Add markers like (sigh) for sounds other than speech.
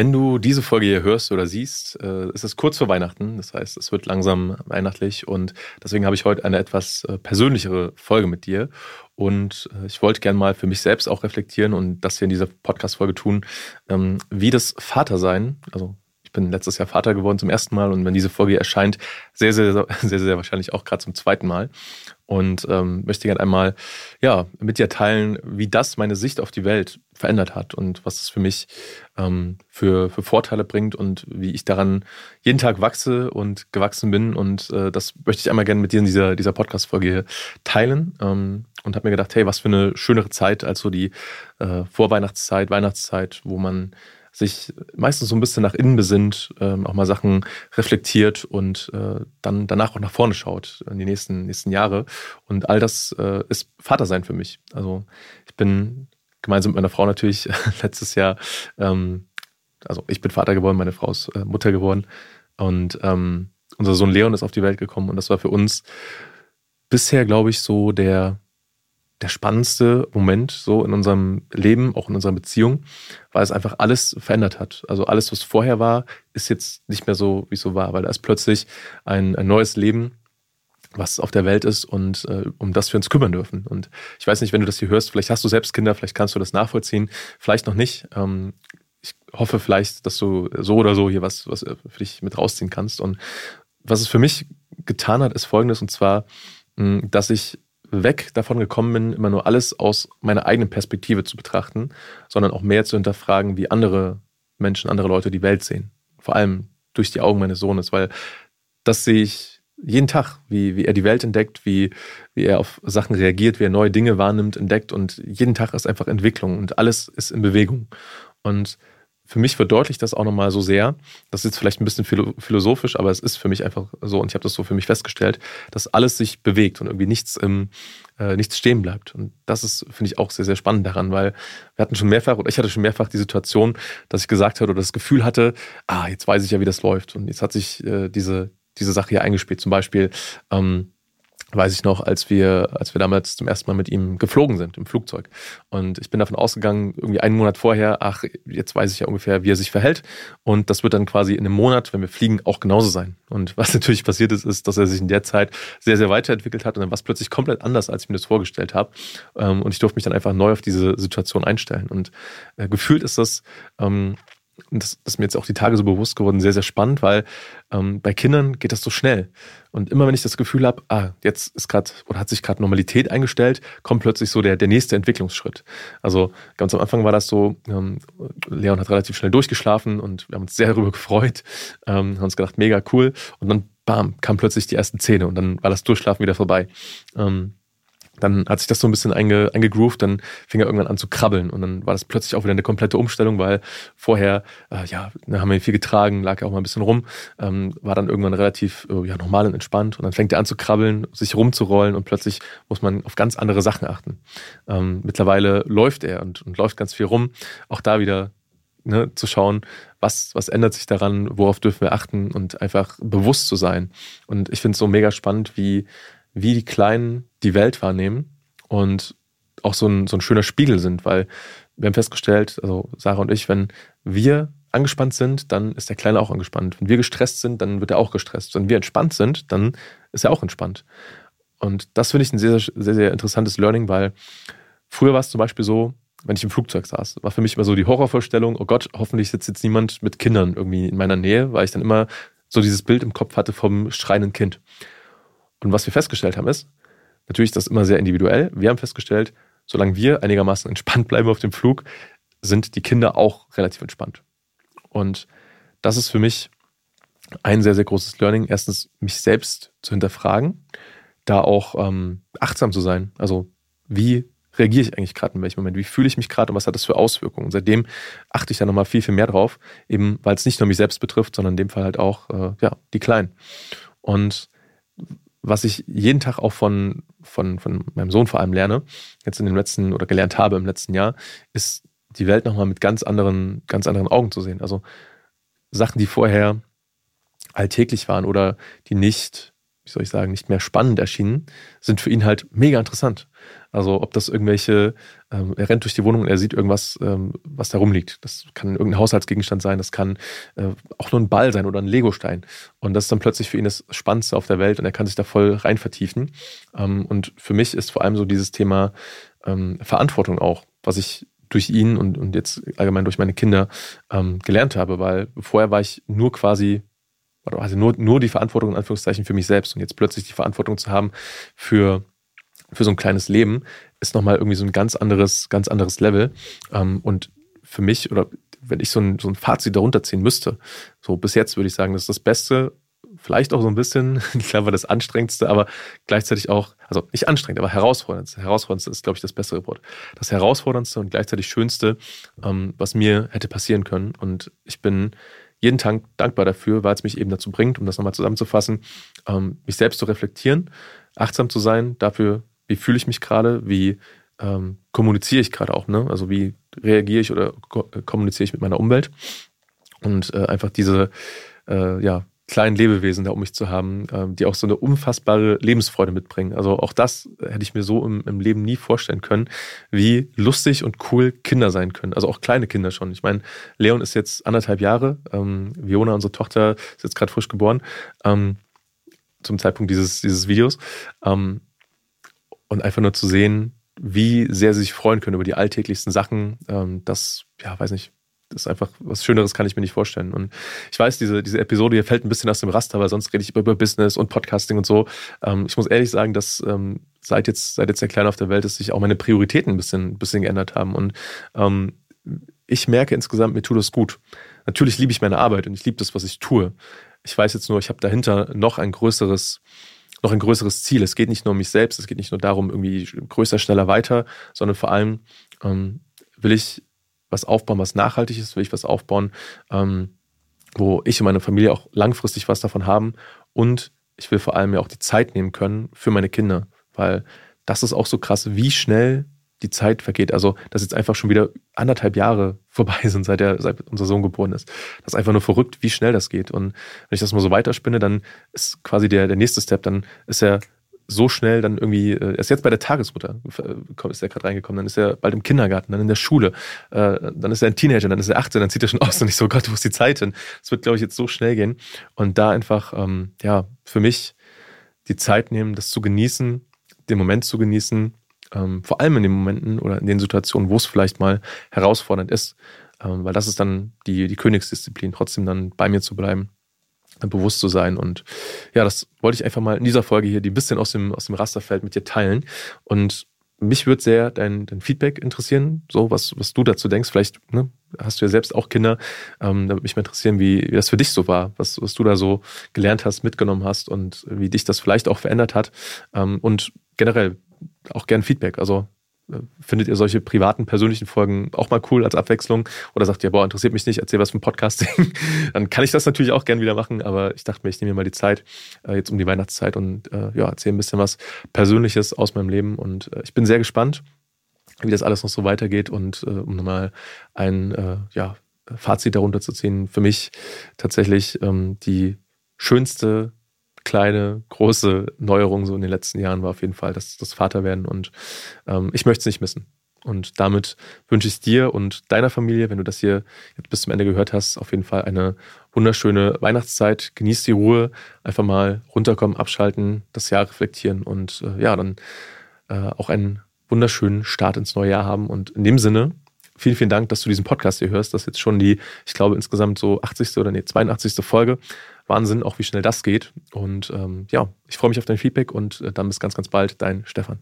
Wenn du diese Folge hier hörst oder siehst, äh, ist es kurz vor Weihnachten. Das heißt, es wird langsam weihnachtlich und deswegen habe ich heute eine etwas äh, persönlichere Folge mit dir. Und äh, ich wollte gerne mal für mich selbst auch reflektieren und das hier in dieser Podcast-Folge tun, ähm, wie das Vatersein, also ich bin letztes Jahr Vater geworden zum ersten Mal und wenn diese Folge erscheint, sehr, sehr, sehr, sehr, sehr wahrscheinlich auch gerade zum zweiten Mal. Und ähm, möchte gerne einmal ja, mit dir teilen, wie das meine Sicht auf die Welt verändert hat und was es für mich ähm, für, für Vorteile bringt und wie ich daran jeden Tag wachse und gewachsen bin. Und äh, das möchte ich einmal gerne mit dir in dieser, dieser Podcast-Folge teilen. Ähm, und habe mir gedacht, hey, was für eine schönere Zeit als so die äh, Vorweihnachtszeit, Weihnachtszeit, wo man sich meistens so ein bisschen nach innen besinnt, ähm, auch mal Sachen reflektiert und äh, dann danach auch nach vorne schaut in die nächsten, nächsten Jahre. Und all das äh, ist Vatersein für mich. Also ich bin gemeinsam mit meiner Frau natürlich (laughs) letztes Jahr, ähm, also ich bin Vater geworden, meine Frau ist äh, Mutter geworden und ähm, unser Sohn Leon ist auf die Welt gekommen und das war für uns bisher, glaube ich, so der der spannendste Moment so in unserem Leben, auch in unserer Beziehung, weil es einfach alles verändert hat. Also alles, was vorher war, ist jetzt nicht mehr so, wie es so war, weil da ist plötzlich ein, ein neues Leben, was auf der Welt ist und äh, um das wir uns kümmern dürfen. Und ich weiß nicht, wenn du das hier hörst, vielleicht hast du selbst Kinder, vielleicht kannst du das nachvollziehen, vielleicht noch nicht. Ähm, ich hoffe vielleicht, dass du so oder so hier was, was für dich mit rausziehen kannst. Und was es für mich getan hat, ist folgendes, und zwar, dass ich weg davon gekommen bin, immer nur alles aus meiner eigenen Perspektive zu betrachten, sondern auch mehr zu hinterfragen, wie andere Menschen, andere Leute die Welt sehen. Vor allem durch die Augen meines Sohnes, weil das sehe ich jeden Tag, wie, wie er die Welt entdeckt, wie, wie er auf Sachen reagiert, wie er neue Dinge wahrnimmt, entdeckt und jeden Tag ist einfach Entwicklung und alles ist in Bewegung. Und für mich verdeutlicht das auch nochmal so sehr, das ist jetzt vielleicht ein bisschen philosophisch, aber es ist für mich einfach so und ich habe das so für mich festgestellt, dass alles sich bewegt und irgendwie nichts, im, äh, nichts stehen bleibt. Und das ist, finde ich, auch sehr, sehr spannend daran, weil wir hatten schon mehrfach, oder ich hatte schon mehrfach die Situation, dass ich gesagt hatte oder das Gefühl hatte, ah, jetzt weiß ich ja, wie das läuft. Und jetzt hat sich äh, diese, diese Sache hier eingespielt. Zum Beispiel, ähm, weiß ich noch, als wir, als wir damals zum ersten Mal mit ihm geflogen sind im Flugzeug. Und ich bin davon ausgegangen, irgendwie einen Monat vorher, ach, jetzt weiß ich ja ungefähr, wie er sich verhält. Und das wird dann quasi in einem Monat, wenn wir fliegen, auch genauso sein. Und (laughs) was natürlich passiert ist, ist, dass er sich in der Zeit sehr, sehr weiterentwickelt hat und dann war es plötzlich komplett anders, als ich mir das vorgestellt habe. Ähm, und ich durfte mich dann einfach neu auf diese Situation einstellen. Und äh, gefühlt ist das, ähm, das, das ist mir jetzt auch die Tage so bewusst geworden, sehr, sehr spannend, weil ähm, bei Kindern geht das so schnell. Und immer wenn ich das Gefühl habe, ah, jetzt ist gerade oder hat sich gerade Normalität eingestellt, kommt plötzlich so der, der nächste Entwicklungsschritt. Also ganz am Anfang war das so, ähm, Leon hat relativ schnell durchgeschlafen und wir haben uns sehr darüber gefreut, ähm, haben uns gedacht, mega cool. Und dann, bam, kamen plötzlich die ersten Zähne und dann war das Durchschlafen wieder vorbei. Ähm, dann hat sich das so ein bisschen einge, eingegroovt, dann fing er irgendwann an zu krabbeln und dann war das plötzlich auch wieder eine komplette Umstellung, weil vorher, äh, ja, da haben wir viel getragen, lag ja auch mal ein bisschen rum, ähm, war dann irgendwann relativ äh, ja, normal und entspannt und dann fängt er an zu krabbeln, sich rumzurollen und plötzlich muss man auf ganz andere Sachen achten. Ähm, mittlerweile läuft er und, und läuft ganz viel rum, auch da wieder Ne, zu schauen, was, was ändert sich daran, worauf dürfen wir achten und einfach bewusst zu sein. Und ich finde es so mega spannend, wie, wie die Kleinen die Welt wahrnehmen und auch so ein, so ein schöner Spiegel sind, weil wir haben festgestellt, also Sarah und ich, wenn wir angespannt sind, dann ist der Kleine auch angespannt. Wenn wir gestresst sind, dann wird er auch gestresst. Wenn wir entspannt sind, dann ist er auch entspannt. Und das finde ich ein sehr, sehr, sehr interessantes Learning, weil früher war es zum Beispiel so, wenn ich im Flugzeug saß, war für mich immer so die Horrorvorstellung, oh Gott, hoffentlich sitzt jetzt niemand mit Kindern irgendwie in meiner Nähe, weil ich dann immer so dieses Bild im Kopf hatte vom schreienden Kind. Und was wir festgestellt haben ist, natürlich ist das immer sehr individuell. Wir haben festgestellt, solange wir einigermaßen entspannt bleiben auf dem Flug, sind die Kinder auch relativ entspannt. Und das ist für mich ein sehr, sehr großes Learning. Erstens, mich selbst zu hinterfragen, da auch ähm, achtsam zu sein. Also, wie reagiere ich eigentlich gerade in welchem Moment? Wie fühle ich mich gerade und was hat das für Auswirkungen? Und seitdem achte ich da nochmal viel, viel mehr drauf, eben weil es nicht nur mich selbst betrifft, sondern in dem Fall halt auch äh, ja, die Kleinen. Und was ich jeden Tag auch von, von, von meinem Sohn vor allem lerne, jetzt in den letzten oder gelernt habe im letzten Jahr, ist die Welt nochmal mit ganz anderen, ganz anderen Augen zu sehen. Also Sachen, die vorher alltäglich waren oder die nicht, wie soll ich sagen, nicht mehr spannend erschienen, sind für ihn halt mega interessant. Also ob das irgendwelche, ähm, er rennt durch die Wohnung und er sieht irgendwas, ähm, was da rumliegt. Das kann irgendein Haushaltsgegenstand sein, das kann äh, auch nur ein Ball sein oder ein Legostein. Und das ist dann plötzlich für ihn das Spannendste auf der Welt und er kann sich da voll rein vertiefen. Ähm, und für mich ist vor allem so dieses Thema ähm, Verantwortung auch, was ich durch ihn und, und jetzt allgemein durch meine Kinder ähm, gelernt habe, weil vorher war ich nur quasi also nur, nur die Verantwortung in Anführungszeichen für mich selbst und jetzt plötzlich die Verantwortung zu haben für, für so ein kleines Leben, ist nochmal irgendwie so ein ganz anderes, ganz anderes Level. Ähm, und für mich, oder wenn ich so ein, so ein Fazit darunter ziehen müsste, so bis jetzt würde ich sagen, das ist das Beste, vielleicht auch so ein bisschen, (laughs) ich glaube, das Anstrengendste, aber gleichzeitig auch, also nicht anstrengend, aber herausforderndste. Herausforderndste ist, glaube ich, das bessere Wort. Das herausforderndste und gleichzeitig schönste, ähm, was mir hätte passieren können. Und ich bin jeden Tag dankbar dafür, weil es mich eben dazu bringt, um das nochmal zusammenzufassen, ähm, mich selbst zu reflektieren, achtsam zu sein dafür, wie fühle ich mich gerade, wie ähm, kommuniziere ich gerade auch, ne? Also wie reagiere ich oder ko kommuniziere ich mit meiner Umwelt und äh, einfach diese äh, ja, kleinen Lebewesen da um mich zu haben, ähm, die auch so eine unfassbare Lebensfreude mitbringen. Also auch das hätte ich mir so im, im, Leben nie vorstellen können, wie lustig und cool Kinder sein können. Also auch kleine Kinder schon. Ich meine, Leon ist jetzt anderthalb Jahre, ähm, Viona, unsere Tochter, ist jetzt gerade frisch geboren, ähm, zum Zeitpunkt dieses, dieses Videos. Ähm, und einfach nur zu sehen, wie sehr sie sich freuen können über die alltäglichsten Sachen, ähm, das, ja, weiß nicht, das ist einfach was Schöneres kann ich mir nicht vorstellen. Und ich weiß, diese, diese Episode hier fällt ein bisschen aus dem Raster, weil sonst rede ich über, über Business und Podcasting und so. Ähm, ich muss ehrlich sagen, dass ähm, seit jetzt, seit jetzt der Kleine auf der Welt ist, sich auch meine Prioritäten ein bisschen, bisschen geändert haben. Und ähm, ich merke insgesamt, mir tut das gut. Natürlich liebe ich meine Arbeit und ich liebe das, was ich tue. Ich weiß jetzt nur, ich habe dahinter noch ein größeres, noch ein größeres Ziel. Es geht nicht nur um mich selbst, es geht nicht nur darum, irgendwie größer, schneller, weiter, sondern vor allem ähm, will ich was aufbauen, was nachhaltig ist, will ich was aufbauen, ähm, wo ich und meine Familie auch langfristig was davon haben. Und ich will vor allem ja auch die Zeit nehmen können für meine Kinder, weil das ist auch so krass, wie schnell die Zeit vergeht. Also, dass jetzt einfach schon wieder anderthalb Jahre (laughs) vorbei sind, seit, der, seit unser Sohn geboren ist. Das ist einfach nur verrückt, wie schnell das geht. Und wenn ich das mal so weiterspinne, dann ist quasi der, der nächste Step, dann ist er so schnell dann irgendwie, äh, er ist jetzt bei der Tagesmutter, äh, ist er gerade reingekommen, dann ist er bald im Kindergarten, dann in der Schule, äh, dann ist er ein Teenager, dann ist er 18, dann zieht er schon aus und ich so, Gott, wo ist die Zeit hin? Es wird, glaube ich, jetzt so schnell gehen. Und da einfach, ähm, ja, für mich die Zeit nehmen, das zu genießen, den Moment zu genießen, ähm, vor allem in den Momenten oder in den Situationen, wo es vielleicht mal herausfordernd ist, ähm, weil das ist dann die, die Königsdisziplin, trotzdem dann bei mir zu bleiben bewusst zu sein. Und ja, das wollte ich einfach mal in dieser Folge hier, die ein bisschen aus dem, aus dem Raster fällt, mit dir teilen. Und mich würde sehr dein, dein Feedback interessieren, so was, was du dazu denkst. Vielleicht ne, hast du ja selbst auch Kinder. Ähm, da würde mich mal interessieren, wie, wie das für dich so war, was, was du da so gelernt hast, mitgenommen hast und wie dich das vielleicht auch verändert hat. Ähm, und generell auch gern Feedback. Also findet ihr solche privaten, persönlichen Folgen auch mal cool als Abwechslung? Oder sagt ihr, boah, interessiert mich nicht, erzähl was vom Podcasting? (laughs) Dann kann ich das natürlich auch gern wieder machen, aber ich dachte mir, ich nehme mir mal die Zeit, äh, jetzt um die Weihnachtszeit und äh, ja, erzähle ein bisschen was Persönliches aus meinem Leben. Und äh, ich bin sehr gespannt, wie das alles noch so weitergeht und um nochmal ein ja, Fazit darunter zu ziehen. Für mich tatsächlich ähm, die schönste kleine, große Neuerung so in den letzten Jahren war auf jeden Fall das, das Vaterwerden und ähm, ich möchte es nicht missen. Und damit wünsche ich dir und deiner Familie, wenn du das hier jetzt bis zum Ende gehört hast, auf jeden Fall eine wunderschöne Weihnachtszeit. Genieß die Ruhe, einfach mal runterkommen, abschalten, das Jahr reflektieren und äh, ja, dann äh, auch einen wunderschönen Start ins neue Jahr haben. Und in dem Sinne, vielen, vielen Dank, dass du diesen Podcast hier hörst. Das ist jetzt schon die, ich glaube, insgesamt so 80. oder nee, 82. Folge. Wahnsinn, auch wie schnell das geht. Und ähm, ja, ich freue mich auf dein Feedback und äh, dann bis ganz, ganz bald, dein Stefan.